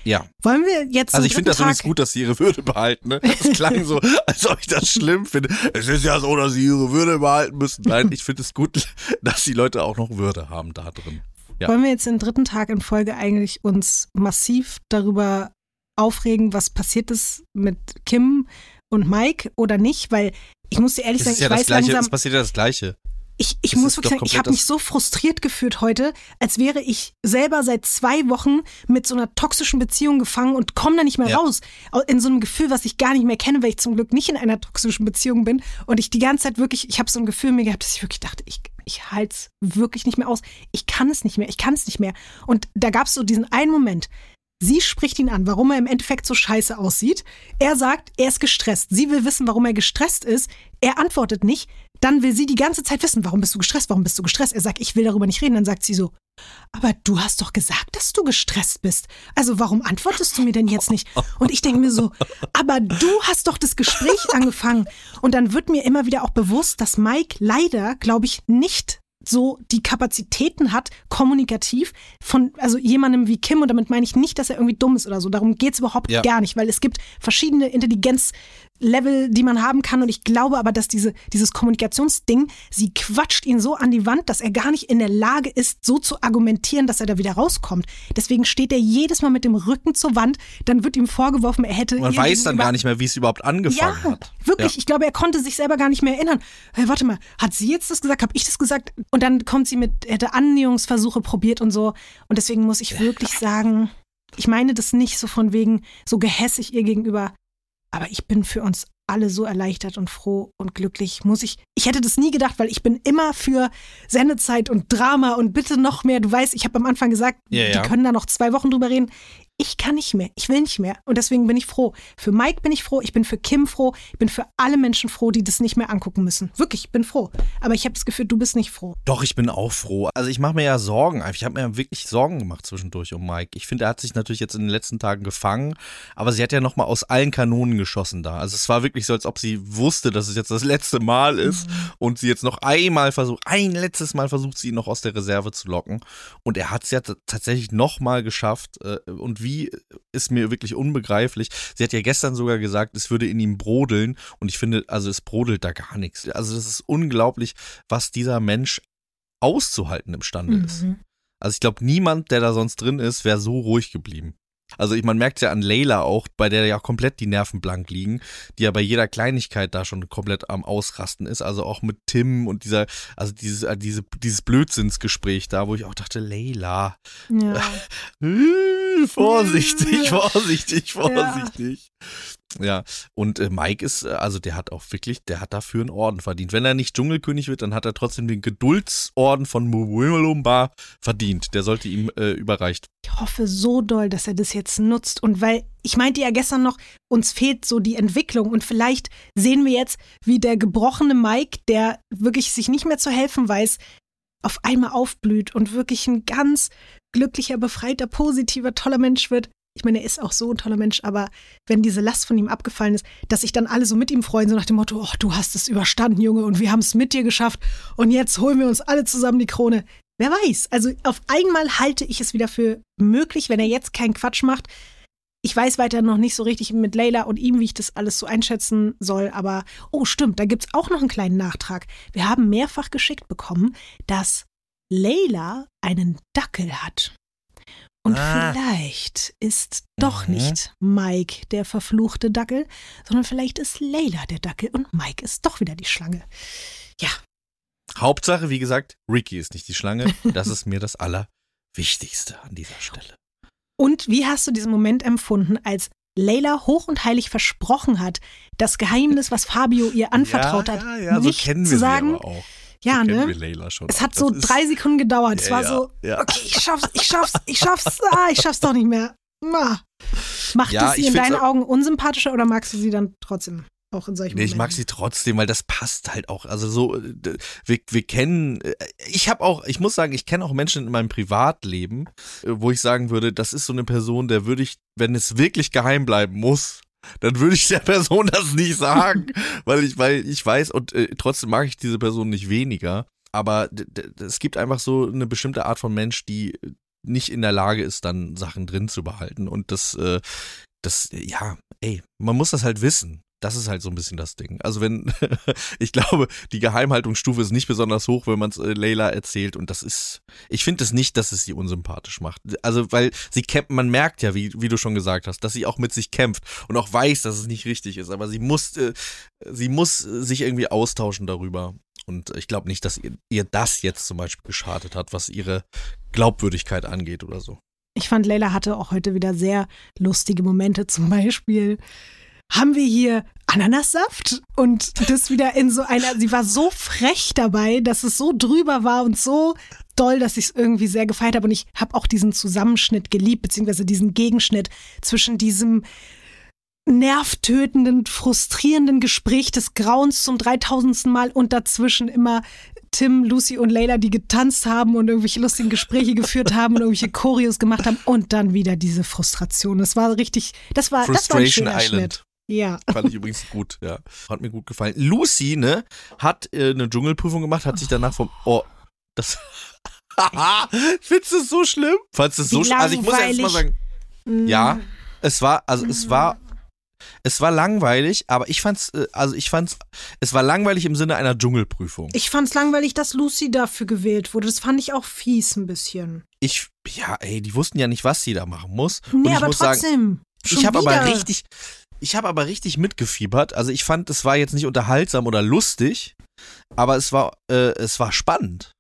[SPEAKER 2] Ja.
[SPEAKER 4] Wollen wir jetzt
[SPEAKER 2] Also ich finde das
[SPEAKER 4] dritten
[SPEAKER 2] übrigens
[SPEAKER 4] Tag-
[SPEAKER 2] gut, dass sie ihre Würde behalten. Ne? Das klang so, als ob ich das schlimm finde. Es ist ja so, dass sie ihre Würde behalten müssen. Nein, ich finde es gut, dass die Leute auch noch Würde haben da drin. Ja.
[SPEAKER 4] Wollen wir jetzt den dritten Tag in Folge eigentlich uns massiv darüber aufregen, was passiert ist mit Kim und Mike oder nicht? Weil ich muss dir ehrlich
[SPEAKER 2] Es
[SPEAKER 4] sagen,
[SPEAKER 2] ist ja
[SPEAKER 4] ich
[SPEAKER 2] das
[SPEAKER 4] weiß
[SPEAKER 2] Gleiche,
[SPEAKER 4] langsam,
[SPEAKER 2] es passiert ja das Gleiche.
[SPEAKER 4] Ich, ich
[SPEAKER 2] Das
[SPEAKER 4] muss wirklich sagen, ich habe mich so frustriert gefühlt heute, als wäre ich selber seit zwei Wochen mit so einer toxischen Beziehung gefangen und komme da nicht mehr
[SPEAKER 2] Ja.
[SPEAKER 4] raus. Au- In so einem Gefühl, was ich gar nicht mehr kenne, weil ich zum Glück nicht in einer toxischen Beziehung bin. Und ich die ganze Zeit wirklich, ich habe so ein Gefühl mir gehabt, dass ich wirklich dachte, ich, ich halte es wirklich nicht mehr aus. Ich kann es nicht mehr, ich kann es nicht mehr. Und da gab es so diesen einen Moment. Sie spricht ihn an, warum er im Endeffekt so scheiße aussieht. Er sagt, er ist gestresst. Sie will wissen, warum er gestresst ist. Er antwortet nicht. Dann will sie die ganze Zeit wissen, warum bist du gestresst? Warum bist du gestresst? Er sagt, ich will darüber nicht reden. Dann sagt sie so, aber du hast doch gesagt, dass du gestresst bist. Also warum antwortest du mir denn jetzt nicht? Und ich denke mir so, aber du hast doch das Gespräch angefangen. Und dann wird mir immer wieder auch bewusst, dass Mike leider, glaube ich, nicht so die Kapazitäten hat, kommunikativ, von also jemandem wie Kim, und damit meine ich nicht, dass er irgendwie dumm ist oder so, darum geht's überhaupt
[SPEAKER 2] Ja.
[SPEAKER 4] gar nicht, weil es gibt verschiedene Intelligenzlevel, die man haben kann und ich glaube aber, dass diese, dieses Kommunikationsding, sie quatscht ihn so an die Wand, dass er gar nicht in der Lage ist, so zu argumentieren, dass er da wieder rauskommt. Deswegen steht er jedes Mal mit dem Rücken zur Wand, dann wird ihm vorgeworfen, er hätte
[SPEAKER 2] Man weiß dann gar nicht mehr, wie es überhaupt angefangen
[SPEAKER 4] ja,
[SPEAKER 2] hat.
[SPEAKER 4] wirklich.
[SPEAKER 2] Ja.
[SPEAKER 4] Ich glaube, er konnte sich selber gar nicht mehr erinnern. Hey, warte mal, hat sie jetzt das gesagt? Habe ich das gesagt? Und dann kommt sie mit, er hätte Annäherungsversuche probiert und so. Und deswegen muss ich wirklich sagen, ich meine das nicht so von wegen so gehässig ihr gegenüber. Aber ich bin für uns alle so erleichtert und froh und glücklich. Muss ich, ich hätte das nie gedacht, weil ich bin immer für Sendezeit und Drama und bitte noch mehr. Du weißt, ich habe am Anfang gesagt,
[SPEAKER 2] Ja, ja.
[SPEAKER 4] die können da noch zwei Wochen drüber reden. Ich kann nicht mehr, ich will nicht mehr. Und deswegen bin ich froh. Für Mike bin ich froh, ich bin für Kim froh, ich bin für alle Menschen froh, die das nicht mehr angucken müssen. Wirklich, ich bin froh. Aber ich habe das Gefühl, du bist nicht froh.
[SPEAKER 2] Doch, ich bin auch froh. Also ich mache mir ja Sorgen. Ich habe mir ja wirklich Sorgen gemacht zwischendurch um Mike. Ich finde, er hat sich natürlich jetzt in den letzten Tagen gefangen, aber sie hat ja nochmal aus allen Kanonen geschossen da. Also es war wirklich so, als ob sie wusste, dass es jetzt das letzte Mal ist und sie jetzt noch einmal versucht, ein letztes Mal versucht, sie ihn noch aus der Reserve zu locken. Und er hat es ja tatsächlich nochmal geschafft. Äh, Und wie ist mir wirklich unbegreiflich. Sie hat ja gestern sogar gesagt, es würde in ihm brodeln. Und ich finde, also es brodelt da gar nichts. Also das ist unglaublich, was dieser Mensch auszuhalten imstande ist.
[SPEAKER 4] Mhm.
[SPEAKER 2] Also ich glaube, niemand, der da sonst drin ist, wäre so ruhig geblieben. Also ich, man merkt ja an Layla auch, bei der ja komplett die Nerven blank liegen, die ja bei jeder Kleinigkeit da schon komplett am Ausrasten ist. Also auch mit Tim und dieser, also dieses, äh, diese, dieses Blödsinnsgespräch da, wo ich auch dachte, Layla,
[SPEAKER 4] Ja.
[SPEAKER 2] vorsichtig,
[SPEAKER 4] Ja.
[SPEAKER 2] vorsichtig, vorsichtig. Ja, und äh, Mike ist, äh, also der hat auch wirklich, der hat dafür einen Orden verdient. Wenn er nicht Dschungelkönig wird, dann hat er trotzdem den Geduldsorden von Mwilumba verdient. Der sollte ihm äh, überreicht.
[SPEAKER 4] Ich hoffe so doll, dass er das jetzt nutzt. Und weil, ich meinte ja gestern noch, uns fehlt so die Entwicklung. Und vielleicht sehen wir jetzt, wie der gebrochene Mike, der wirklich sich nicht mehr zu helfen weiß, auf einmal aufblüht und wirklich ein ganz glücklicher, befreiter, positiver, toller Mensch wird. Ich meine, er ist auch so ein toller Mensch, aber wenn diese Last von ihm abgefallen ist, dass sich dann alle so mit ihm freuen, so nach dem Motto, oh, du hast es überstanden, Junge, und wir haben es mit dir geschafft und jetzt holen wir uns alle zusammen die Krone. Wer weiß? Also auf einmal halte ich es wieder für möglich, wenn er jetzt keinen Quatsch macht. Ich weiß weiter noch nicht so richtig mit Layla und ihm, wie ich das alles so einschätzen soll, aber oh, stimmt, da gibt's auch noch einen kleinen Nachtrag. Wir haben mehrfach geschickt bekommen, dass Layla einen Dackel hat. Und
[SPEAKER 2] Ah.
[SPEAKER 4] vielleicht ist doch
[SPEAKER 2] Mhm.
[SPEAKER 4] nicht Mike der verfluchte Dackel, sondern vielleicht ist Layla der Dackel und Mike ist doch wieder die Schlange. Ja,
[SPEAKER 2] Hauptsache, wie gesagt, Ricky ist nicht die Schlange. Das ist mir das Allerwichtigste an dieser Stelle.
[SPEAKER 4] Und wie hast du diesen Moment empfunden, als Layla hoch und heilig versprochen hat, das Geheimnis, was Fabio ihr anvertraut
[SPEAKER 2] ja,
[SPEAKER 4] hat,
[SPEAKER 2] Ja, ja,
[SPEAKER 4] nicht
[SPEAKER 2] so kennen
[SPEAKER 4] zu sagen? Ja,
[SPEAKER 2] so
[SPEAKER 4] ne? Es hat
[SPEAKER 2] Das
[SPEAKER 4] so drei Sekunden gedauert. es war so, okay, ich schaff's, ich schaff's, ich schaff's, ah, ich schaff's doch nicht mehr. Ah. Macht es sie in deinen Augen unsympathischer oder magst du sie dann trotzdem auch in solchen
[SPEAKER 2] Nee, ich mag
[SPEAKER 4] Momenten?
[SPEAKER 2] sie trotzdem, weil das passt halt auch. Also so, äh, wir, wir kennen, äh, ich habe auch, ich muss sagen, ich kenne auch Menschen in meinem Privatleben, äh, wo ich sagen würde, das ist so eine Person, der würde ich, wenn es wirklich geheim bleiben muss, dann würde ich der Person das nicht sagen, weil ich, weil ich weiß und äh, trotzdem mag ich diese Person nicht weniger. Aber es gibt einfach so eine bestimmte Art von Mensch, die nicht in der Lage ist, dann Sachen drin zu behalten. Und das, äh, das, ja, ey, man muss das halt wissen. Das ist halt so ein bisschen das Ding. Also wenn, ich glaube, die Geheimhaltungsstufe ist nicht besonders hoch, wenn man es äh, Layla erzählt und das ist, ich finde es nicht, dass es sie unsympathisch macht. Also weil sie kämpft, man merkt ja, wie, wie du schon gesagt hast, dass sie auch mit sich kämpft und auch weiß, dass es nicht richtig ist, aber sie muss, äh, sie muss sich irgendwie austauschen darüber. Und ich glaube nicht, dass ihr, ihr das jetzt zum Beispiel geschadet hat, was ihre Glaubwürdigkeit angeht oder so.
[SPEAKER 4] Ich fand, Leila hatte auch heute wieder sehr lustige Momente. Zum Beispiel haben wir hier Ananassaft und das wieder in so einer, sie war so frech dabei, dass es so drüber war und so doll, dass ich es irgendwie sehr gefeiert habe. Und ich habe auch diesen Zusammenschnitt geliebt, beziehungsweise diesen Gegenschnitt zwischen diesem nervtötenden, frustrierenden Gespräch des Grauens zum 3000. Mal und dazwischen immer Tim, Lucy und Layla, die getanzt haben und irgendwelche lustigen Gespräche geführt haben und irgendwelche Choreos gemacht haben und dann wieder diese Frustration. Das war richtig, das war, das war ein schöner
[SPEAKER 2] Island.
[SPEAKER 4] Schnitt. Ja.
[SPEAKER 2] Fand ich übrigens gut, ja. Hat mir gut gefallen. Lucy, ne, hat äh, eine Dschungelprüfung gemacht, hat sich danach vom. Oh, das. Findest du es so schlimm? Fandest du es so schlimm? Also ich muss ja jetzt mal sagen, ja, es war, also es war. Es war langweilig, aber ich fand's, äh, also ich fand's, es war langweilig im Sinne einer Dschungelprüfung.
[SPEAKER 4] Ich fand's langweilig, dass Lucy dafür gewählt wurde. Das fand ich auch fies ein bisschen.
[SPEAKER 2] Ich, ja, ey, die wussten ja nicht, was sie da machen muss.
[SPEAKER 4] Nee, aber
[SPEAKER 2] sagen,
[SPEAKER 4] trotzdem. schon
[SPEAKER 2] ich habe aber richtig, ich habe aber richtig mitgefiebert. Also ich fand, es war jetzt nicht unterhaltsam oder lustig, aber es war, äh, es war spannend.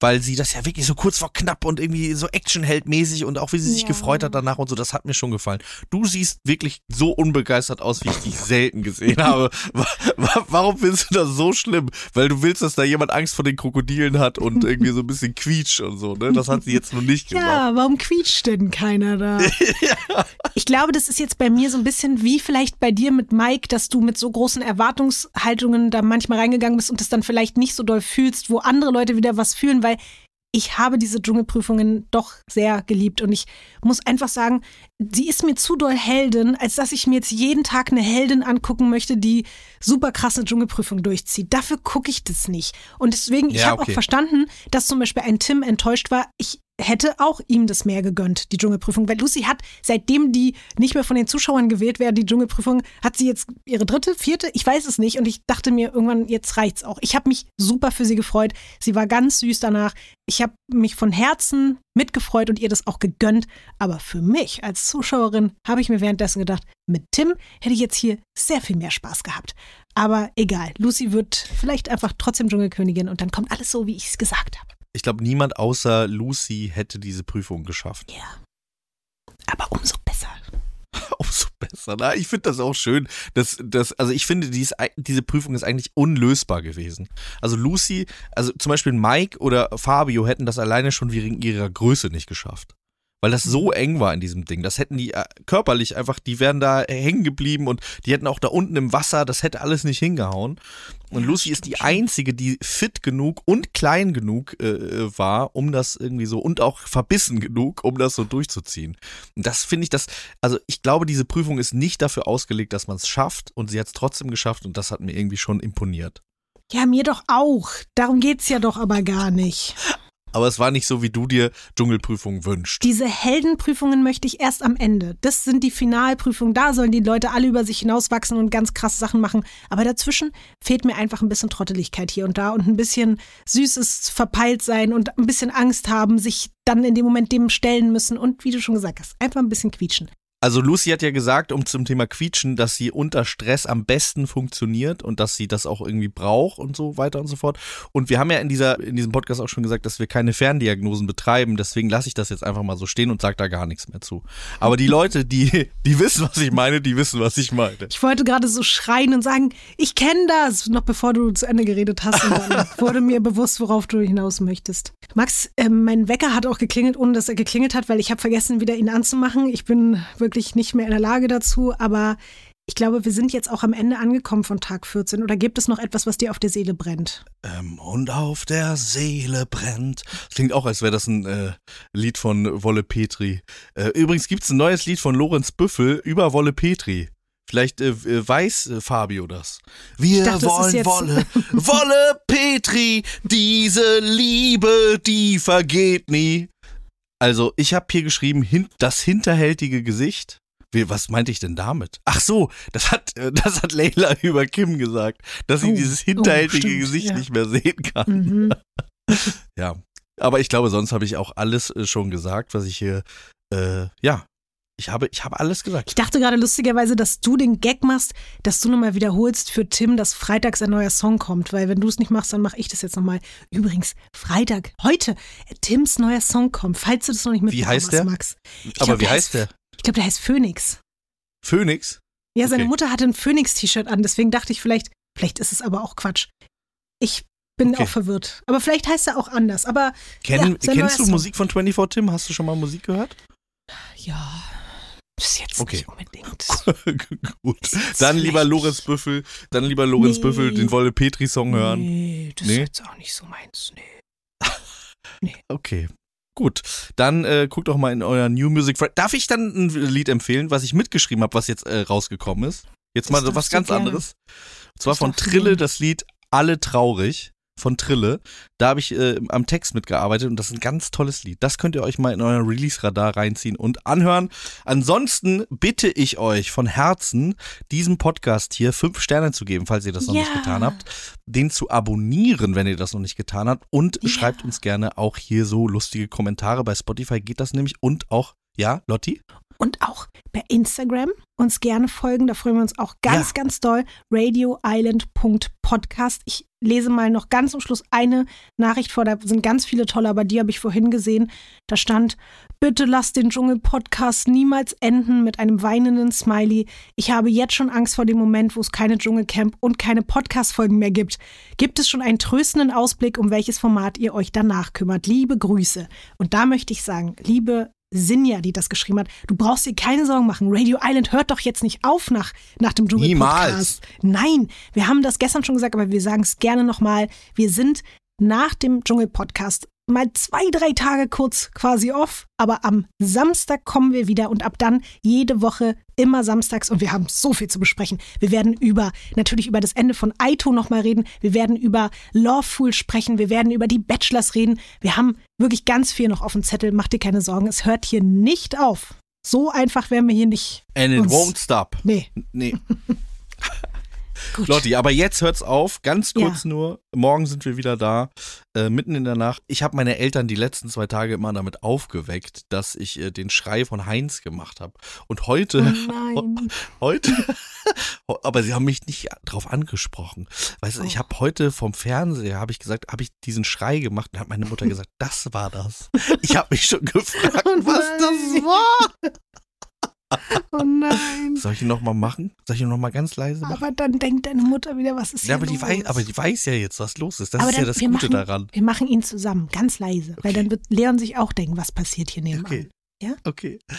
[SPEAKER 2] Weil sie das ja wirklich so kurz vor knapp und irgendwie so Actionheldmäßig und auch wie sie sich
[SPEAKER 4] Ja.
[SPEAKER 2] gefreut hat danach und so, das hat mir schon gefallen. Du siehst wirklich so unbegeistert aus, wie ich dich selten gesehen habe. Wa- wa- Warum findest du das so schlimm? Weil du willst, dass da jemand Angst vor den Krokodilen hat und irgendwie so ein bisschen quietscht und so, ne? Das hat sie jetzt noch nicht gemacht.
[SPEAKER 4] Ja, warum quietscht denn keiner da? Ich glaube, das ist jetzt bei mir so ein bisschen wie vielleicht bei dir mit Mike, dass du mit so großen Erwartungshaltungen da manchmal reingegangen bist und das dann vielleicht nicht so doll fühlst, wo andere Leute wieder was fühlen, weil ich habe diese Dschungelprüfungen doch sehr geliebt und ich muss einfach sagen, sie ist mir zu doll Heldin, als dass ich mir jetzt jeden Tag eine Heldin angucken möchte, die super krasse Dschungelprüfung durchzieht. Dafür gucke ich das nicht. Und deswegen, ich
[SPEAKER 2] Ja,
[SPEAKER 4] habe
[SPEAKER 2] okay.
[SPEAKER 4] auch verstanden, dass zum Beispiel ein Tim enttäuscht war. Ich hätte auch ihm das mehr gegönnt, die Dschungelprüfung, weil Lucy hat, seitdem die nicht mehr von den Zuschauern gewählt werden, die Dschungelprüfung, hat sie jetzt ihre dritte, vierte, ich weiß es nicht und ich dachte mir irgendwann, jetzt reicht's auch. Ich habe mich super für sie gefreut. Sie war ganz süß danach. Ich habe mich von Herzen mitgefreut und ihr das auch gegönnt, aber für mich als Zuschauerin habe ich mir währenddessen gedacht, mit Tim hätte ich jetzt hier sehr viel mehr Spaß gehabt. Aber egal, Lucy wird vielleicht einfach trotzdem Dschungelkönigin und dann kommt alles so, wie ich es gesagt habe.
[SPEAKER 2] Ich glaube, niemand außer Lucy hätte diese Prüfung geschafft.
[SPEAKER 4] Ja. Aber umso besser.
[SPEAKER 2] Umso besser. Na, ich finde das auch schön. Dass, dass, also ich finde, dies, diese Prüfung ist eigentlich unlösbar gewesen. Also Lucy, also zum Beispiel Mike oder Fabio hätten das alleine schon wegen ihrer Größe nicht geschafft. Weil das so eng war in diesem Ding. Das hätten die äh, körperlich einfach, die wären da hängen geblieben und die hätten auch da unten im Wasser, das hätte alles nicht hingehauen. Und Lucy ist die einzige, die fit genug und klein genug äh, war, um das irgendwie so und auch verbissen genug, um das so durchzuziehen. Und das finde ich, das, also ich glaube, diese Prüfung ist nicht dafür ausgelegt, dass man es schafft und sie hat es trotzdem geschafft und das hat mir irgendwie schon imponiert.
[SPEAKER 4] Ja, mir doch auch. Darum geht's ja doch aber gar nicht.
[SPEAKER 2] Aber es war nicht so, wie du dir Dschungelprüfung wünschst.
[SPEAKER 4] Diese Heldenprüfungen möchte ich erst am Ende. Das sind die Finalprüfungen. Da sollen die Leute alle über sich hinauswachsen und ganz krasse Sachen machen. Aber dazwischen fehlt mir einfach ein bisschen Trotteligkeit hier und da und ein bisschen süßes verpeilt sein und ein bisschen Angst haben, sich dann in dem Moment dem stellen müssen und wie du schon gesagt hast, einfach ein bisschen quietschen.
[SPEAKER 2] Also Lucy hat ja gesagt, um zum Thema Quietschen, dass sie unter Stress am besten funktioniert und dass sie das auch irgendwie braucht und so weiter und so fort. Und wir haben ja in dieser in diesem Podcast auch schon gesagt, dass wir keine Ferndiagnosen betreiben. Deswegen lasse ich das jetzt einfach mal so stehen und sage da gar nichts mehr zu. Aber die Leute, die die wissen, was ich meine, die wissen, was ich meine.
[SPEAKER 4] Ich wollte gerade so schreien und sagen, ich kenne das, noch bevor du zu Ende geredet hast. Und dann wurde mir bewusst, worauf du hinaus möchtest. Max, ähm, mein Wecker hat auch geklingelt, ohne dass er geklingelt hat, weil ich habe vergessen, wieder ihn anzumachen. Ich bin wirklich nicht mehr in der Lage dazu, aber ich glaube, wir sind jetzt auch am Ende angekommen von Tag 14. Oder gibt es noch etwas, was dir auf der Seele brennt?
[SPEAKER 2] Ähm, und auf der Seele brennt. Das klingt auch, als wäre das ein äh, Lied von Wolle Petri. Äh, übrigens gibt's ein neues Lied von Lorenz Büffel über Wolle Petri. Vielleicht äh, äh, weiß äh, Fabio das. Wir
[SPEAKER 4] dachte, es
[SPEAKER 2] wollen
[SPEAKER 4] jetzt-
[SPEAKER 2] Wolle, Wolle Petri, diese Liebe, die vergeht nie. Also, ich habe hier geschrieben, hin, das hinterhältige Gesicht. Wie, was meinte ich denn damit? Ach so, das hat, äh, das hat Leila über Kim gesagt, dass sie
[SPEAKER 4] Oh,
[SPEAKER 2] dieses
[SPEAKER 4] oh,
[SPEAKER 2] hinterhältige
[SPEAKER 4] stimmt,
[SPEAKER 2] Gesicht
[SPEAKER 4] ja.
[SPEAKER 2] nicht mehr sehen kann.
[SPEAKER 4] Mhm.
[SPEAKER 2] Ja, aber ich glaube, sonst habe ich auch alles äh, schon gesagt, was ich hier, äh, ja, ich habe, ich habe alles gesagt.
[SPEAKER 4] Ich dachte gerade lustigerweise, dass du den Gag machst, dass du nochmal wiederholst für Tim, dass freitags ein neuer Song kommt, weil wenn du es nicht machst, dann mache ich das jetzt nochmal. Übrigens, Freitag, heute, Tims neuer Song kommt, falls du das noch nicht mitbekommen
[SPEAKER 2] heißt
[SPEAKER 4] hast,
[SPEAKER 2] der?
[SPEAKER 4] Max. Ich
[SPEAKER 2] aber
[SPEAKER 4] glaub,
[SPEAKER 2] wie
[SPEAKER 4] der
[SPEAKER 2] heißt der?
[SPEAKER 4] Ich glaube, der heißt Phoenix.
[SPEAKER 2] Phoenix?
[SPEAKER 4] Ja, seine
[SPEAKER 2] Okay.
[SPEAKER 4] Mutter hatte ein Phoenix-T-Shirt an, deswegen dachte ich vielleicht, vielleicht ist es aber auch Quatsch. Ich bin
[SPEAKER 2] Okay.
[SPEAKER 4] auch verwirrt. Aber vielleicht heißt er auch anders. Aber
[SPEAKER 2] Kenn,
[SPEAKER 4] Ja,
[SPEAKER 2] kennst du. Musik von 24 Tim? Hast du schon mal Musik gehört?
[SPEAKER 4] ja, bis jetzt
[SPEAKER 2] Okay.
[SPEAKER 4] nicht unbedingt.
[SPEAKER 2] Gut. Dann lieber Lorenz Büffel, dann lieber Lorenz
[SPEAKER 4] Nee.
[SPEAKER 2] Büffel den Wolle Petri Song hören.
[SPEAKER 4] Nee, das
[SPEAKER 2] Nee?
[SPEAKER 4] ist jetzt auch nicht so meins. Nee.
[SPEAKER 2] Okay. Gut, dann äh, guckt doch mal in euer New Music. Darf ich dann ein Lied empfehlen, was ich mitgeschrieben habe, was jetzt äh, rausgekommen ist? Jetzt
[SPEAKER 4] Das
[SPEAKER 2] mal so was ganz anderes. Und zwar von Trille das Lied Alle traurig von Trille. Da habe ich äh, am Text mitgearbeitet und das ist ein ganz tolles Lied. Das könnt ihr euch mal in euer Release-Radar reinziehen und anhören. Ansonsten bitte ich euch von Herzen, diesem Podcast hier fünf Sterne zu geben, falls ihr das noch nicht
[SPEAKER 4] Ja.
[SPEAKER 2] getan habt. Den zu abonnieren, wenn ihr das noch nicht getan habt. Und
[SPEAKER 4] Ja.
[SPEAKER 2] schreibt uns gerne auch hier so lustige Kommentare. Bei Spotify geht das nämlich. Und auch, ja, Lotti?
[SPEAKER 4] Und auch bei Instagram uns gerne folgen. Da freuen wir uns auch ganz,
[SPEAKER 2] Ja.
[SPEAKER 4] ganz doll. radioisland.podcast. Ich lese mal noch ganz zum Schluss eine Nachricht vor. Da sind ganz viele tolle, aber die habe ich vorhin gesehen. Da stand, bitte lasst den Dschungel-Podcast niemals enden mit einem weinenden Smiley. Ich habe jetzt schon Angst vor dem Moment, wo es keine Dschungelcamp und keine Podcast-Folgen mehr gibt. Gibt es schon einen tröstenden Ausblick, um welches Format ihr euch danach kümmert? Liebe Grüße. Und da möchte ich sagen, liebe Sinja, die das geschrieben hat, du brauchst dir keine Sorgen machen. Radio Island hört doch jetzt nicht auf nach, nach dem Dschungel-Podcast. Nein, wir haben das gestern schon gesagt, aber wir sagen es gerne nochmal. Wir sind nach dem Dschungel-Podcast mal zwei, drei Tage kurz quasi off, aber am Samstag kommen wir wieder und ab dann jede Woche immer samstags und wir haben so viel zu besprechen. Wir werden über, natürlich über das Ende von Aito nochmal reden, wir werden über Lawful sprechen, wir werden über die Bachelors reden. Wir haben wirklich ganz viel noch auf dem Zettel, mach dir keine Sorgen, es hört hier nicht auf. So einfach werden wir hier nicht.
[SPEAKER 2] And it won't stop.
[SPEAKER 4] Nee,
[SPEAKER 2] Nee.
[SPEAKER 4] gut.
[SPEAKER 2] Lotti, aber jetzt hört's auf. Ganz kurz
[SPEAKER 4] Ja.
[SPEAKER 2] nur. Morgen sind wir wieder da. Äh, mitten in der Nacht. Ich habe meine Eltern die letzten zwei Tage immer damit aufgeweckt, dass ich äh, den Schrei von Heinz gemacht habe. Und heute,
[SPEAKER 4] Oh
[SPEAKER 2] heute, aber sie haben mich nicht drauf angesprochen. Weißt du, ich
[SPEAKER 4] Oh.
[SPEAKER 2] habe heute vom Fernseher, habe ich gesagt, habe ich diesen Schrei gemacht und hat meine Mutter gesagt, das war das. Ich habe mich schon gefragt,
[SPEAKER 4] Oh
[SPEAKER 2] was das war.
[SPEAKER 4] Oh nein.
[SPEAKER 2] Soll ich ihn nochmal machen? Soll ich ihn nochmal ganz leise machen?
[SPEAKER 4] Aber dann denkt deine Mutter wieder, was ist
[SPEAKER 2] Ja,
[SPEAKER 4] hier
[SPEAKER 2] aber die,
[SPEAKER 4] los?
[SPEAKER 2] weiß, aber die weiß ja jetzt, was los ist. Das
[SPEAKER 4] Aber
[SPEAKER 2] ist ja
[SPEAKER 4] dann-
[SPEAKER 2] das
[SPEAKER 4] wir
[SPEAKER 2] Gute
[SPEAKER 4] machen,
[SPEAKER 2] daran.
[SPEAKER 4] Wir machen ihn zusammen, ganz leise, weil dann wird Leon sich auch denken, was passiert hier nebenan.
[SPEAKER 2] Okay.
[SPEAKER 4] Ja?
[SPEAKER 2] Okay.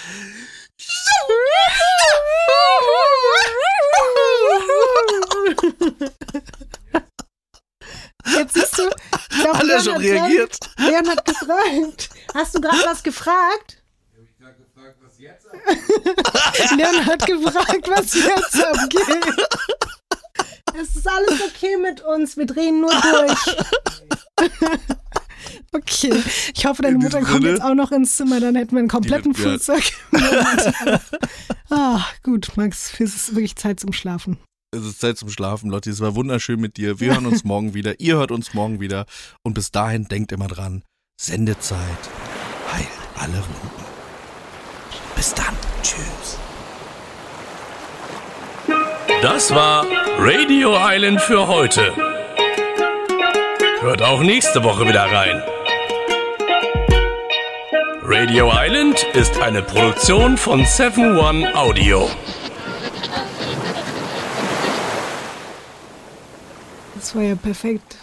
[SPEAKER 4] Jetzt siehst du, ich glaub,
[SPEAKER 2] er
[SPEAKER 4] Leon
[SPEAKER 2] schon reagiert?
[SPEAKER 4] Gerade, Leon hat gefragt. Hast du gerade was gefragt? Leon hat gefragt, was jetzt abgeht. Es ist alles okay mit uns, wir drehen nur durch. Okay, ich hoffe, deine
[SPEAKER 2] In
[SPEAKER 4] Mutter kommt
[SPEAKER 2] Sinne-
[SPEAKER 4] jetzt auch noch ins Zimmer, dann hätten wir einen kompletten. Fullcircle. ah, gut, Max, es ist wirklich Zeit zum Schlafen.
[SPEAKER 2] Es ist Zeit zum Schlafen, Lotti. Es war wunderschön mit dir. Wir hören uns morgen wieder. Ihr hört uns morgen wieder. Und bis dahin denkt immer dran: Sendezeit heilt alle Wunden. Bis dann. Tschüss.
[SPEAKER 1] Das war Radio Island für heute. Hört auch nächste Woche wieder rein. Radio Island ist eine Produktion von 7 One Audio.
[SPEAKER 4] Das war ja perfekt.